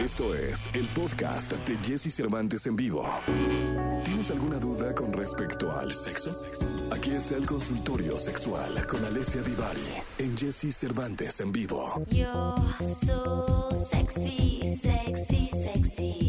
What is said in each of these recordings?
Esto es el podcast de Jesse Cervantes en vivo. ¿Tienes alguna duda con respecto al sexo? Aquí está el consultorio sexual con Alessia Divari en Jesse Cervantes en vivo. You're so sexy, sexy, sexy.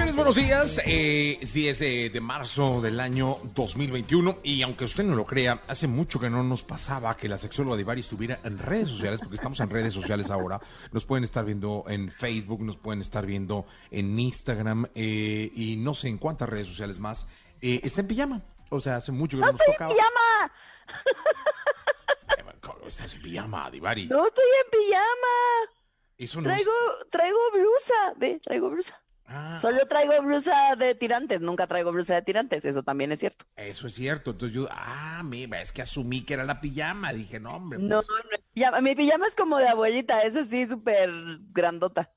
Señores, buenos días. Eh, es 10 de, de marzo del año 2021 y aunque usted no lo crea, hace mucho que no nos pasaba que la sexóloga Divari estuviera en redes sociales, porque estamos en redes sociales ahora. Nos pueden estar viendo en Facebook, nos pueden estar viendo en Instagram eh, y no sé en cuántas redes sociales más. Eh, está en pijama. O sea, hace mucho que no, nos tocaba. pijama! ¿Cómo Estás en pijama, Divari. No estoy en pijama. Eso no es- Traigo, traigo blusa. Ve, traigo blusa. Ah, Solo traigo blusa de tirantes. Nunca traigo blusa de tirantes. Eso también es cierto. Eso es cierto. Entonces yo, ah, mira, es que asumí que era la pijama. Dije, no, hombre. No, pues. no pijama. Mi pijama es como de abuelita. Es así, súper grandota.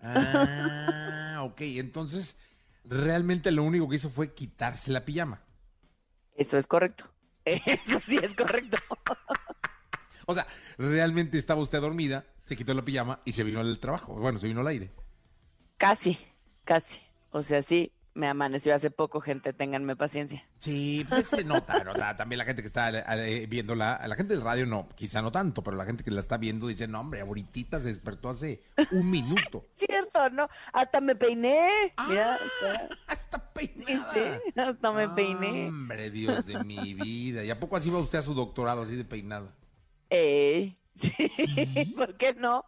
Ah, ok. Entonces, realmente lo único que hizo fue quitarse la pijama. Eso es correcto. Eso sí es correcto. O sea, realmente estaba usted dormida, se quitó la pijama y se vino al trabajo. Bueno, se vino al aire. Casi, casi. O sea, sí, me amaneció hace poco, gente. Ténganme paciencia. Sí, pues se nota, ¿no? O sea, también la gente que está eh, viéndola, la gente del radio no, quizá no tanto, pero la gente que la está viendo dice, no, hombre, ahorita se despertó hace un minuto. Cierto, ¿no? Hasta me peiné. Mira, Ah, peinada. sí, hasta me peiné. Hombre, Dios de mi vida. ¿Y a poco así va usted a su doctorado, así de peinada? Ey, sí, ¿por qué no?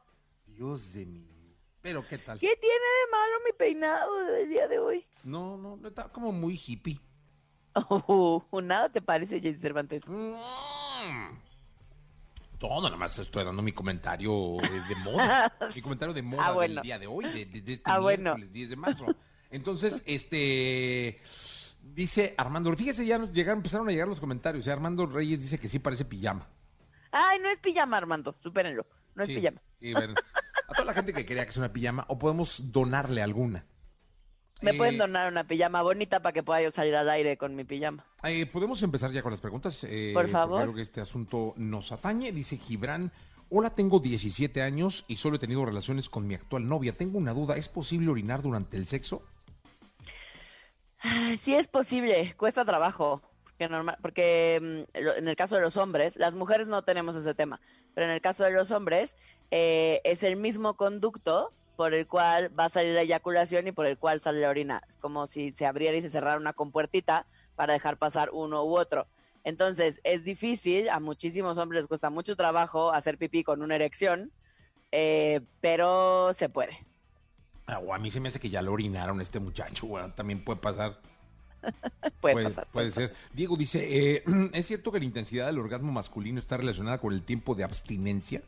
Dios de mi vida. Pero, ¿qué tal? ¿Qué tiene de malo mi peinado del día de hoy? No, no, no está como muy hippie. Oh, nada te parece, Jesse Cervantes. Mm. Todo, nada más estoy dando mi comentario eh, de moda. mi comentario de moda Ah, bueno. del día de hoy, de, de- de este Ah, bueno. miércoles 10 de marzo. Entonces, este. Dice Armando, fíjese, ya nos llegaron, empezaron a llegar los comentarios. Armando Reyes dice que sí parece pijama. Ay, no es pijama, Armando, supérenlo. No es pijama. sí, bueno. a toda la gente que crea que es una pijama, o podemos donarle alguna. Me Eh, pueden donar una pijama bonita para que pueda yo salir al aire con mi pijama. Eh, Podemos empezar ya con las preguntas. eh, Por favor. Creo que este asunto nos atañe. Dice Gibran. Hola, tengo 17 años y solo he tenido relaciones con mi actual novia. Tengo una duda. ¿Es posible orinar durante el sexo? Ay, Sí es posible, cuesta trabajo. Porque, normal, porque mm, en el caso de los hombres, las mujeres no tenemos ese tema, pero en el caso de los hombres eh, es el mismo conducto por el cual va a salir la eyaculación y por el cual sale la orina. Es como si se abriera y se cerrara una compuertita para dejar pasar uno u otro. Entonces es difícil, a muchísimos hombres les cuesta mucho trabajo hacer pipí con una erección, eh, pero se puede. Ah, a mí se me hace que ya lo orinaron este muchacho. También puede pasar. Puede, pasar. puede puede ser. Diego dice, eh, ¿es cierto que la intensidad del orgasmo masculino está relacionada con el tiempo de abstinencia?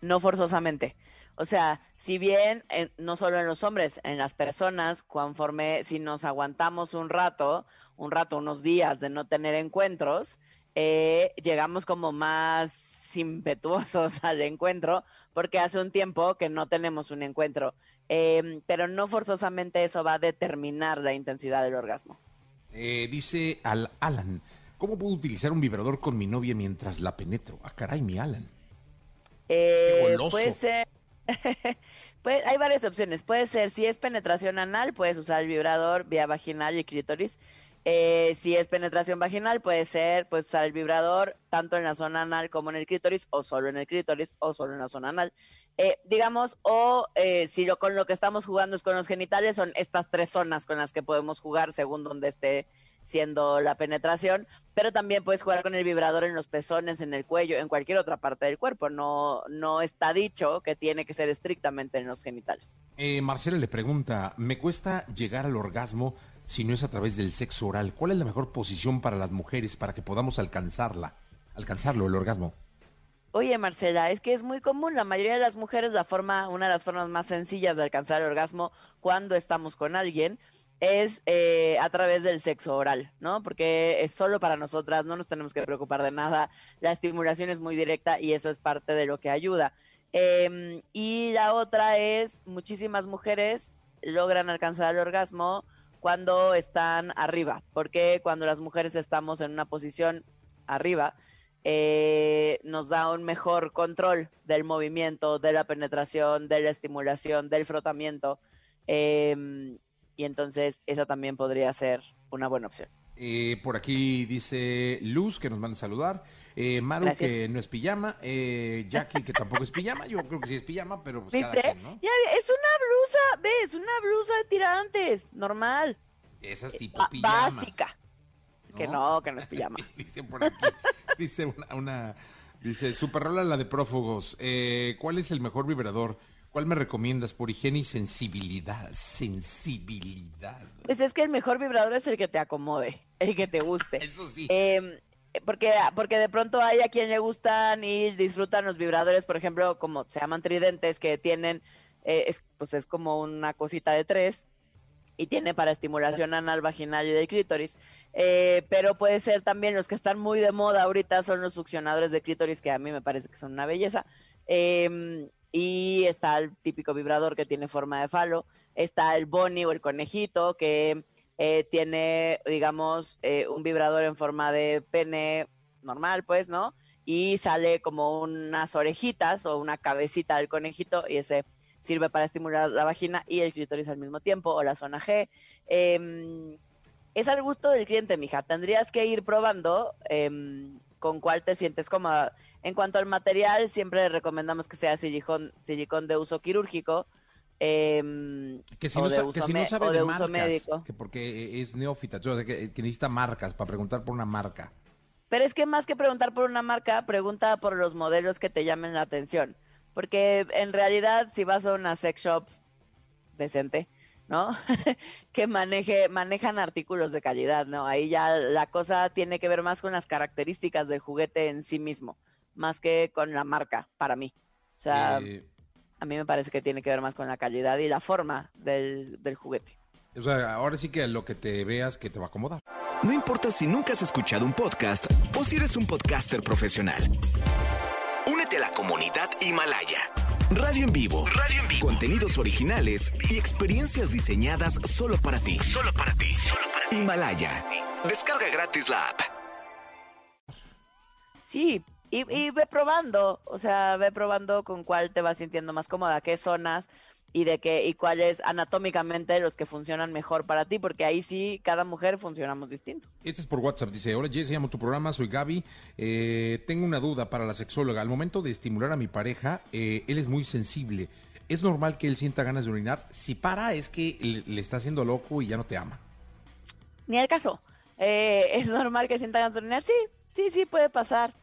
No forzosamente. O sea, si bien en- no solo en los hombres, en las personas, conforme si nos aguantamos un rato, un rato, unos días de no tener encuentros, eh, llegamos como más impetuosos al encuentro porque hace un tiempo que no tenemos un encuentro. Em, pero no forzosamente eso va a determinar la intensidad del orgasmo. Eh, dice al Alan, ¿cómo puedo utilizar un vibrador con mi novia mientras la penetro? Ah, caray, mi Alan. Eh, goloso. puede ser. puede- hay varias opciones. Puede ser, si es penetración anal, puedes usar el vibrador vía vaginal y clítoris. Eh, si es penetración vaginal, puede ser, puedes usar el vibrador tanto en la zona anal como en el clítoris, o solo en el clítoris, o solo en la zona anal. Eh, digamos, o eh, si lo con lo que estamos jugando es con los genitales, son estas tres zonas con las que podemos jugar según donde esté siendo la penetración, pero también puedes jugar con el vibrador en los pezones, en el cuello, en cualquier otra parte del cuerpo. No, no está dicho que tiene que ser estrictamente en los genitales. Eh, Marcela le pregunta, me cuesta llegar al orgasmo si no es a través del sexo oral. ¿Cuál es la mejor posición para las mujeres para que podamos alcanzarla? Alcanzarlo, el orgasmo. Oye, Marcela, es que es muy común. La mayoría de las mujeres, la forma, una de las formas más sencillas de alcanzar el orgasmo cuando estamos con alguien es eh, a través del sexo oral, ¿no? Porque es solo para nosotras, no nos tenemos que preocupar de nada. La estimulación es muy directa y eso es parte de lo que ayuda. Em, y la otra es, muchísimas mujeres logran alcanzar el orgasmo cuando están arriba, porque cuando las mujeres estamos en una posición arriba, eh, nos da un mejor control del movimiento, de la penetración, de la estimulación, del frotamiento. em, y entonces esa también podría ser una buena opción. Eh, por aquí dice Luz que nos manda a saludar. Eh, Maru Gracias. que no es pijama. Eh, Jackie que tampoco es pijama. Yo creo que sí es pijama, pero pues cada quien, ¿no? Ya, es una blusa, ves, una blusa de tirantes, normal, Esas tipo ba- pijamas. básica. Que no, que no es pijama. dice por aquí. dice una, una- dice, super rola la de prófugos. ¿Cuál es el mejor vibrador? ¿Cuál me recomiendas por higiene y sensibilidad? Sensibilidad. Pues es que el mejor vibrador es el que te acomode, el que te guste. Eso sí. Eh, porque, porque de pronto hay a quien le gustan y disfrutan los vibradores, por ejemplo, como se llaman tridentes, que tienen, eh, es, pues es como una cosita de tres y tiene para estimulación anal, vaginal y del clítoris. Eh, pero puede ser también los que están muy de moda ahorita son los succionadores de clítoris, que a mí me parece que son una belleza. Eh, y está el típico vibrador que tiene forma de falo. Está el boni o el conejito, que eh, tiene, digamos, eh, un vibrador en forma de pene normal, pues, ¿no? Y sale como unas orejitas o una cabecita del conejito y ese sirve para estimular la vagina y el clítoris al mismo tiempo o la zona G. Em, es al gusto del cliente, mija. Tendrías que ir probando em, con cuál te sientes cómoda. En cuanto al material, siempre recomendamos que sea silicón, silicón de uso quirúrgico. em, Que si, no, de que si no sabe de, de uso marcas, médico. que porque es neófita, o sea, que, que necesita marcas para preguntar por una marca. Pero es que más que preguntar por una marca, pregunta por los modelos que te llamen la atención. Porque en realidad, si vas a una sex shop decente, ¿no? que maneje, manejan artículos de calidad, ¿no? Ahí ya la cosa tiene que ver más con las características del juguete en sí mismo, más que con la marca, para mí. O sea, Eh, a mí me parece que tiene que ver más con la calidad y la forma del, del juguete. o sea, ahora sí que lo que te veas que te va a acomodar. No importa si nunca has escuchado un podcast o si eres un podcaster profesional. Únete a la comunidad Himalaya. Radio en vivo. Radio en vivo. Contenidos originales y experiencias diseñadas solo para ti. Solo para ti. Himalaya. Descarga gratis la app. Sí, y, y ve probando, o sea, ve probando con cuál te vas sintiendo más cómoda, qué zonas y de qué y cuáles anatómicamente los que funcionan mejor para ti, porque ahí sí cada mujer funcionamos distinto. Este es por WhatsApp, dice, hola Jessy, amo tu programa, soy Gaby, Eh, tengo una duda para la sexóloga, al momento de estimular a mi pareja, eh, él es muy sensible, ¿es normal que él sienta ganas de orinar? Si para es que le, le está haciendo loco y ya no te ama. Ni al caso. Eh, ¿Es normal que sientan ganas de orinar? Sí, sí, sí, puede pasar.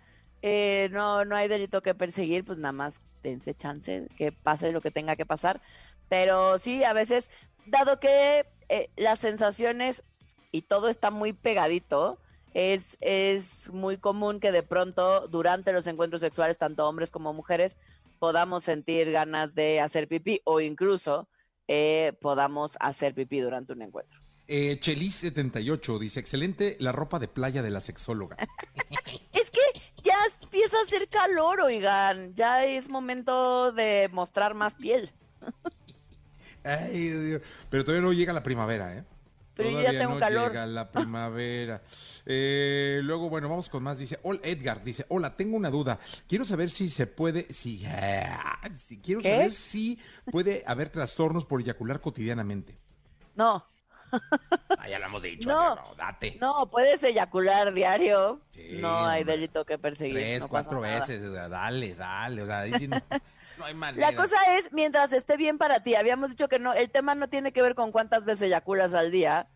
Eh, no, no hay delito que perseguir, pues nada más dense chance que pase lo que tenga que pasar. Pero sí, a veces, dado que eh, las sensaciones y todo está muy pegadito, es, es muy común que de pronto durante los encuentros sexuales, tanto hombres como mujeres, podamos sentir ganas de hacer pipí o incluso eh, podamos hacer pipí durante un encuentro. Eh, Chelis78 dice, excelente la ropa de playa de la sexóloga. Es que empieza a hacer calor, oigan. Ya es momento de mostrar más piel. Ay, Dios. Pero todavía no llega la primavera, ¿eh? Pero yo ya Todavía tengo no calor. llega la primavera. Eh, luego, bueno, vamos con más. Dice, hola, Edgar, dice, hola, tengo una duda. Quiero saber si se puede, si, ah, si- quiero ¿Qué? saber si puede haber trastornos por eyacular cotidianamente. No, Ah, ya lo hemos dicho. No. no, date. no, puedes eyacular diario. Sí, no hay delito que perseguir. Tres, no cuatro veces, o sea, dale, dale. O sea, ahí sí no, no hay manera. La cosa es, mientras esté bien para ti, habíamos dicho que no, el tema no tiene que ver con cuántas veces eyaculas al día,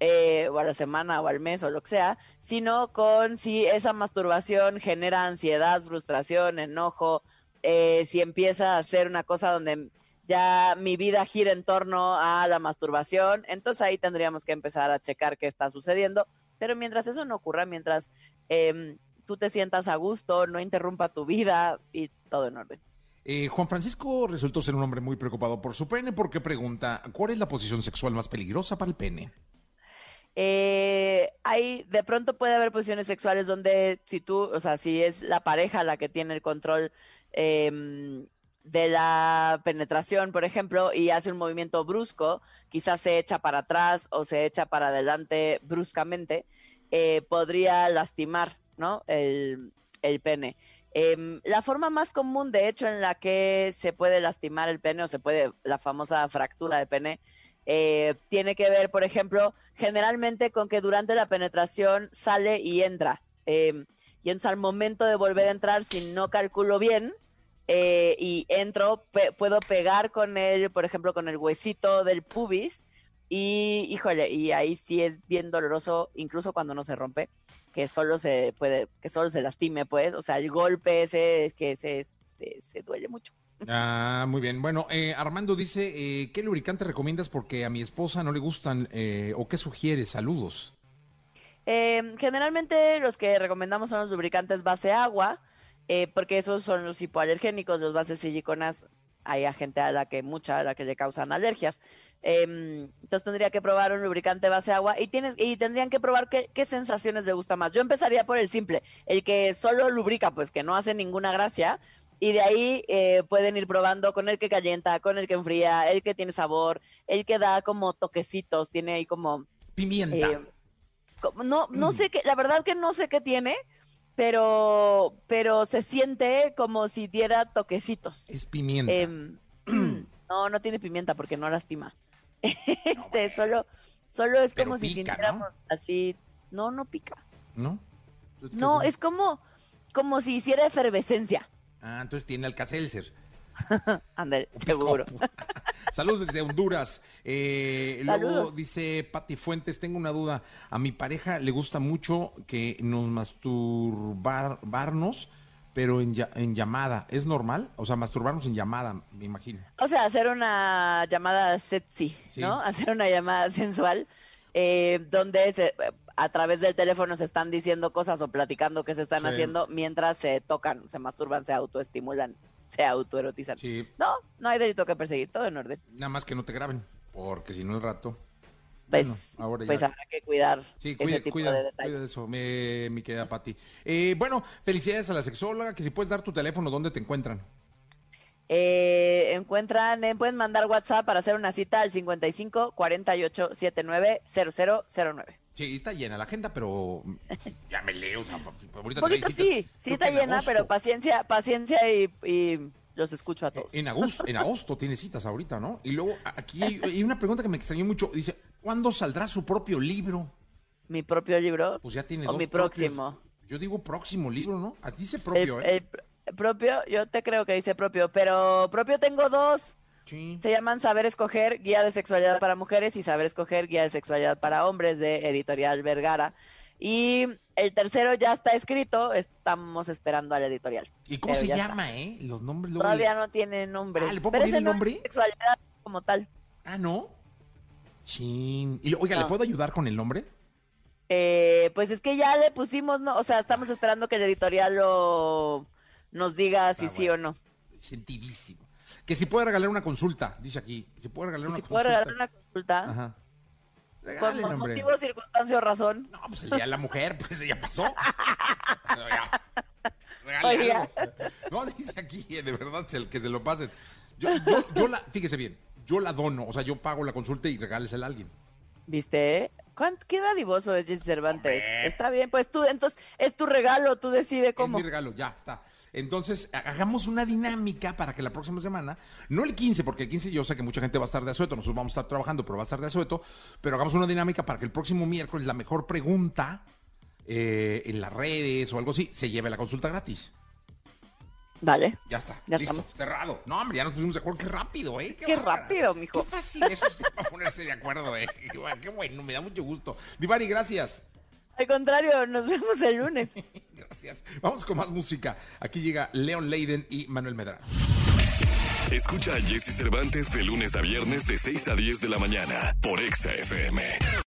eh, o a la semana, o al mes, o lo que sea, sino con si esa masturbación genera ansiedad, frustración, enojo, eh, si empieza a ser una cosa donde ya mi vida gira en torno a la masturbación, entonces ahí tendríamos que empezar a checar qué está sucediendo, pero mientras eso no ocurra, mientras em, tú te sientas a gusto, no interrumpa tu vida y todo en orden. Eh, Juan Francisco resultó ser un hombre muy preocupado por su pene porque pregunta, ¿cuál es la posición sexual más peligrosa para el pene? Eh, hay, de pronto puede haber posiciones sexuales donde si tú, o sea, si es la pareja la que tiene el control em, de la penetración, por ejemplo, y hace un movimiento brusco, quizás se echa para atrás o se echa para adelante bruscamente, eh, podría lastimar, ¿no? El, el pene. Em, la forma más común, de hecho, en la que se puede lastimar el pene o se puede, la famosa fractura de pene, eh, tiene que ver, por ejemplo, generalmente con que durante la penetración sale y entra. Em, y entonces al momento de volver a entrar, si no calculo bien eh, y entro, pe- puedo pegar con él, por ejemplo, con el huesito del pubis. Y híjole, y ahí sí es bien doloroso, incluso cuando no se rompe, que solo se puede, que solo se lastime, pues. O sea, el golpe ese es que se, se, se duele mucho. Ah, muy bien. Bueno, eh, Armando dice, eh, ¿qué lubricante recomiendas porque a mi esposa no le gustan eh, o qué sugieres? Saludos. Eh, generalmente los que recomendamos son los lubricantes base agua, eh, porque esos son los hipoalergénicos, los bases siliconas. Hay a gente a la que mucha, a la que le causan alergias. Em, entonces tendría que probar un lubricante base agua y tienes y tendrían que probar qué, qué sensaciones le gusta más. Yo empezaría por el simple, el que solo lubrica, pues que no hace ninguna gracia. Y de ahí eh, pueden ir probando con el que calienta, con el que enfría, el que tiene sabor, el que da como toquecitos, tiene ahí como Pimienta. eh, como- no, no Mm. sé qué, la verdad que no sé qué tiene, pero, pero se siente como si diera toquecitos. es pimienta. Em, no, no tiene pimienta porque no lastima. Este, solo, solo es Pero como si sintiéramos así. No, no pica. ¿No? ¿qué No, es? es como, como si hiciera efervescencia. Ah, entonces tiene Alcacelser. Ándale, seguro. Saludos desde Honduras. Eh, luego dice Pati Fuentes, tengo una duda. A mi pareja le gusta mucho que nos masturbarnos, pero en, llamada. ¿Es normal? O sea, masturbarnos en llamada, me imagino. O sea, hacer una llamada sexy, Sí. ¿no? Hacer una llamada sensual, eh, donde se- a través del teléfono se están diciendo cosas o platicando que se están Sí. haciendo mientras se tocan, se masturban, se autoestimulan, se autoerotizan. Sí, No, no hay delito que perseguir, todo en orden. nada más que no te graben, porque si no el rato. Pues, Bueno, ahora pues habrá que cuidar Sí, ese cuida, tipo cuida, de detalles. cuida eso, me- mi querida Pati. Eh, bueno, felicidades a la sexóloga, que si puedes dar tu teléfono, ¿dónde te encuentran? Eh, encuentran, eh, pueden mandar WhatsApp para hacer una cita al 55 48 79 0009. Sí, está llena la agenda, pero ya me leo, o sea, ahorita poquito sí, sí está llena, agosto. pero paciencia, paciencia y, y los escucho a todos. En agosto, en agosto tiene citas ahorita, ¿no? Y luego aquí hay, hay una pregunta que me extrañó mucho. Dice, ¿cuándo saldrá su propio libro? Mi propio libro. Pues ya tiene O dos mi propios. próximo. Yo digo próximo libro, ¿no? Así dice El, propio, ¿eh? el pr- propio, yo te creo que dice propio, pero propio tengo dos. Sí. Se llaman Saber Escoger, Guía de Sexualidad para Mujeres y Saber Escoger, Guía de Sexualidad para Hombres de Editorial Vergara. Y el tercero ya está escrito, estamos esperando al editorial. ¿Y cómo se está. llama, eh? Los nombres luego Todavía le- no tiene nombre. Ah, ¿le puedo pero poner el no es nombre? Sexualidad como tal. Ah, ¿no? Chin. Y, oiga, ¿le puedo ayudar con el nombre? Eh, pues es que ya le pusimos, ¿no? O sea, estamos esperando que el editorial lo nos diga si Ah, sí o no. Sentidísimo. Que si puede regalar una consulta, dice aquí. Si puede regalar una si puedo consulta. regalar una consulta, Ajá. por Regálele, hombre. motivo, circunstancia o razón. No, pues el día de la mujer, pues ya pasó. Ya. No, dice aquí, de verdad, el que se lo pasen. Yo, yo, yo la, fíjese bien, yo la dono, o sea, yo pago la consulta y regálesela a alguien. ¿Viste? ¿Cuán- ¿Qué dadivoso es Jesse Cervantes? Hombre. Está bien, pues tú, entonces, es tu regalo, tú decides cómo. Es mi regalo, ya está. Entonces, ha- hagamos una dinámica para que la próxima semana, no el 15, porque el 15 yo sé que mucha gente va a estar de asueto, nosotros vamos a estar trabajando, pero va a estar de asueto, pero hagamos una dinámica para que el próximo miércoles la mejor pregunta eh, en las redes o algo así se lleve la consulta gratis. Vale. Ya está, Ya listo, estamos. cerrado. No, hombre, ya nos pusimos de acuerdo, qué rápido, ¿eh? Qué rápido, mijo. Qué fácil eso es para ponerse de acuerdo, ¿eh? Qué bueno, Qué bueno, me da mucho gusto. Divari, gracias. Al contrario, nos vemos el lunes. Gracias. Vamos con más música. Aquí llega Leon Leiden y Manuel Medrano. Escucha a Jesse Cervantes de lunes a viernes de 6 a 10 de la mañana por Exa FM.